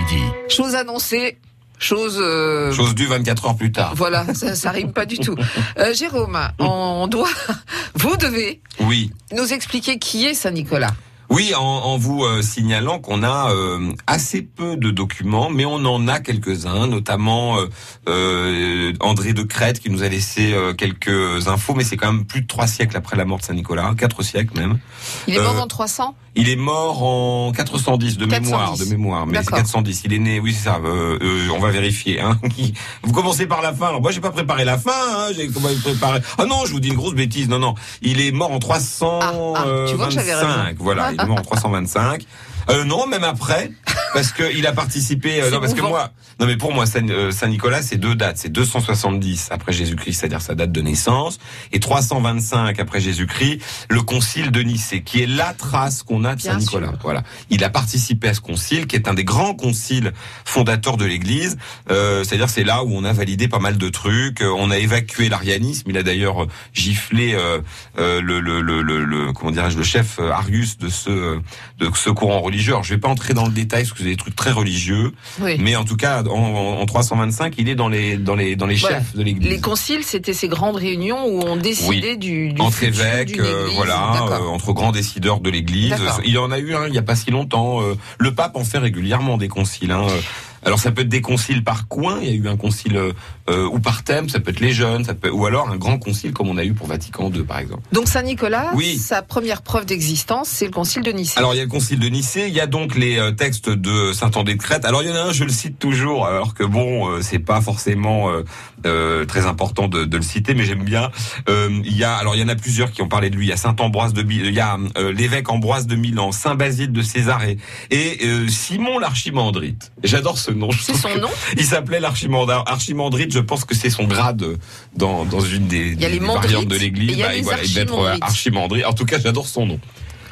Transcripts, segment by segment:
midi. Chose annoncée. Chose, euh, Chose due 24 heures plus tard. voilà, ça, ça rime pas du tout. Euh, Jérôme, on doit, vous devez Oui. nous expliquer qui est Saint Nicolas. Oui, en, en vous euh, signalant qu'on a euh, assez peu de documents, mais on en a quelques-uns, notamment euh, euh, André de Crète qui nous a laissé euh, quelques infos, mais c'est quand même plus de trois siècles après la mort de Saint-Nicolas, quatre siècles même. Il est mort Euh, en 300 Il est mort en 410 de 410. mémoire, de mémoire, mais c'est D'accord. 410. Il est né, oui c'est ça. euh, euh, on va vérifier. Hein. Vous commencez par la fin. Alors moi j'ai pas préparé la fin. Hein. J'ai comment préparé. Ah non, je vous dis une grosse bêtise. Non non, il est mort en 325. Ah, ah, tu vois que j'avais raison. Voilà, il en 325. Euh, non, même après, parce que il a participé. euh, non, parce que moi, non mais pour moi, Saint, euh, Saint-Nicolas, c'est deux dates. C'est 270 après Jésus-Christ, c'est-à-dire sa date de naissance, et 325 après Jésus-Christ, le concile de Nicée, qui est la trace qu'on a de Bien Saint-Nicolas. sûr. Voilà, il a participé à ce concile, qui est un des grands conciles fondateurs de l'Église. Euh, c'est-à-dire, c'est là où on a validé pas mal de trucs. Euh, On a évacué l'arianisme. Il a d'ailleurs euh, giflé euh, le, le, le, le, le- comment dirais-je, le chef Arius de ce de ce courant religieux. Alors, je vais pas entrer dans le détail parce que c'est des trucs très religieux, Oui. mais en tout cas, en, en- en 325, il est dans les dans les dans les Voilà. chefs de l'Église. Les conciles, c'était ces grandes réunions où on décidait du, du entre évêques, euh, voilà, euh, entre grands décideurs de l'Église. Il y en a eu un il y a pas si longtemps. euh, le pape en fait régulièrement des conciles. Hein. Alors ça peut être des conciles par coin. Il y a eu un concile euh, euh, ou par thème. Ça peut être les jeunes, ça peut ou alors un grand concile comme on a eu pour Vatican II par exemple. Donc Saint Nicolas, Oui. sa première preuve d'existence, c'est le concile de Nicée. Alors il y a le concile de Nicée, il y a donc les euh, textes de saint André de Crète. Alors il y en a un, je le cite toujours, alors que bon, euh, c'est pas forcément euh, euh, très important de, de le citer, mais j'aime bien. Euh, il y a, alors il y en a plusieurs qui ont parlé de lui. Il y a saint Ambroise de, il y a euh, l'évêque Ambroise de Milan, saint Basile de Césarée et euh, Simon l'Archimandrite. J'adore ce nom. je C'est son nom Il s'appelait l'Archimandrite. Archimandrite, je pense que c'est son grade dans dans une des, variantes de l'Église. Bah, voilà, il doit être euh. Archimandrite. En tout cas, j'adore son nom.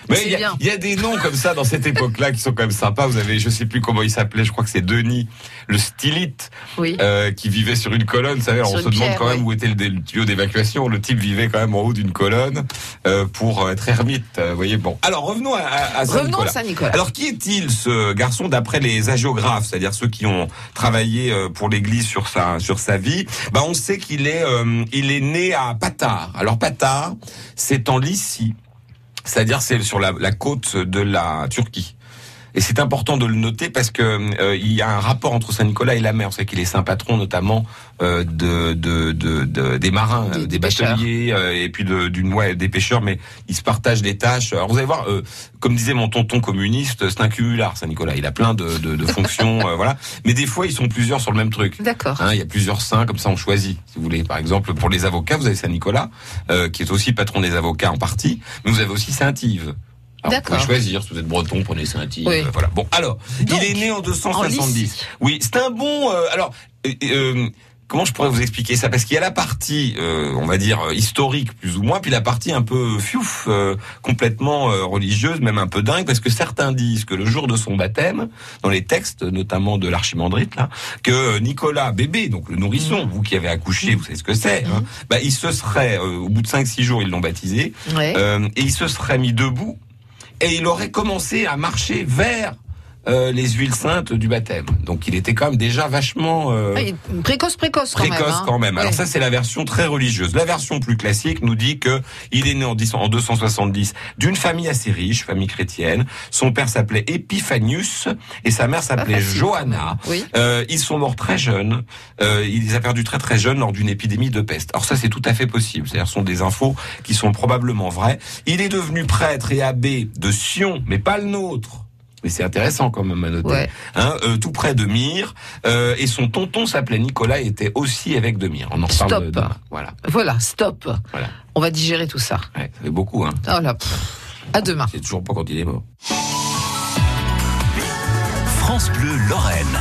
Mais il y, y a des noms comme ça dans cette époque-là qui sont quand même sympas. Vous avez, je sais plus comment il s'appelait, je crois que c'est Denis, le stylite, Oui. euh, qui vivait sur une colonne. Vous savez, on se demande pierre, quand même oui. où était le, le tuyau d'évacuation. Le type vivait quand même en haut d'une colonne euh, pour euh, être ermite. euh, Vous voyez, bon. Alors revenons à, à, à Saint Revenons Nicolas. à Saint Nicolas. Alors qui est-il ce garçon d'après les hagiographes, c'est-à-dire ceux qui ont travaillé euh, pour l'Église sur sa sur sa vie? Bah on sait qu'il est euh, il est né à Patars. Alors Patars, c'est en Lycie, c'est-à-dire c'est sur la, la côte de la Turquie. Et c'est important de le noter parce que euh, il y a un rapport entre Saint Nicolas et la mer. C'est qu'il est saint patron notamment euh, de, de, de, de- des marins, Des- euh, des, des bateliers euh, et puis de, d'une ouais, des pêcheurs. Mais ils se partagent les tâches. Alors vous allez voir, euh, comme disait mon tonton communiste, c'est un cumulard Saint Nicolas. Il a plein de, de, de fonctions, voilà. Mais des fois ils sont plusieurs sur le même truc. D'accord. Hein, il y a plusieurs saints, comme ça on choisit, si vous voulez. Par exemple, pour les avocats, vous avez Saint Nicolas, euh, qui est aussi patron des avocats en partie, mais vous avez aussi Saint Yves. Alors, vous pouvez choisir, si vous êtes breton, prenez Saint Yves. Oui. euh, Voilà. Bon, alors, Donc, il est né en En 270. Lycie. oui, c'est un bon. euh, alors, euh, euh, comment je pourrais vous expliquer ça? Parce qu'il y a la partie, euh, on va dire historique plus ou moins, puis la partie un peu fiouf, euh, complètement euh, religieuse, même un peu dingue, parce que certains disent que le jour de son baptême, dans les textes, notamment de l'archimandrite, là, que Nicolas bébé, donc le nourrisson, Mhm. vous qui avez accouché, vous savez ce que c'est, hein, bah, il se serait, euh, au bout de 5-6 jours, ils l'ont baptisé, Ouais. euh, et il se serait mis debout et il aurait commencé à marcher vers euh, les huiles saintes du baptême. Donc il était quand même déjà vachement euh, Ah, précoce, précoce quand précoce même. hein. quand même. Alors Ouais. ça c'est la version très religieuse. La version plus classique nous dit que il est né en 10 en 270 d'une famille assez riche, famille chrétienne. Son père s'appelait Epiphanius et sa mère s'appelait Johanna. Oui. Euh, ils sont morts très jeunes. Euh, il les a perdus très très jeunes lors d'une épidémie de peste. Alors ça c'est tout à fait possible. C'est-à-dire ce sont des infos qui sont probablement vraies. Il est devenu prêtre et abbé de Sion, mais pas le nôtre. Mais c'est intéressant quand même à noter. Ouais. Hein, euh, tout près de Myre. Euh, et son tonton s'appelait Nicolas et était aussi évêque de Myre. On en reparle Stop. demain. Voilà. Voilà, stop. Voilà. On va digérer tout ça. Ouais, ça fait beaucoup. Hein. Oh là, pff. À demain. C'est toujours pas quand il est mort. France Bleu Lorraine.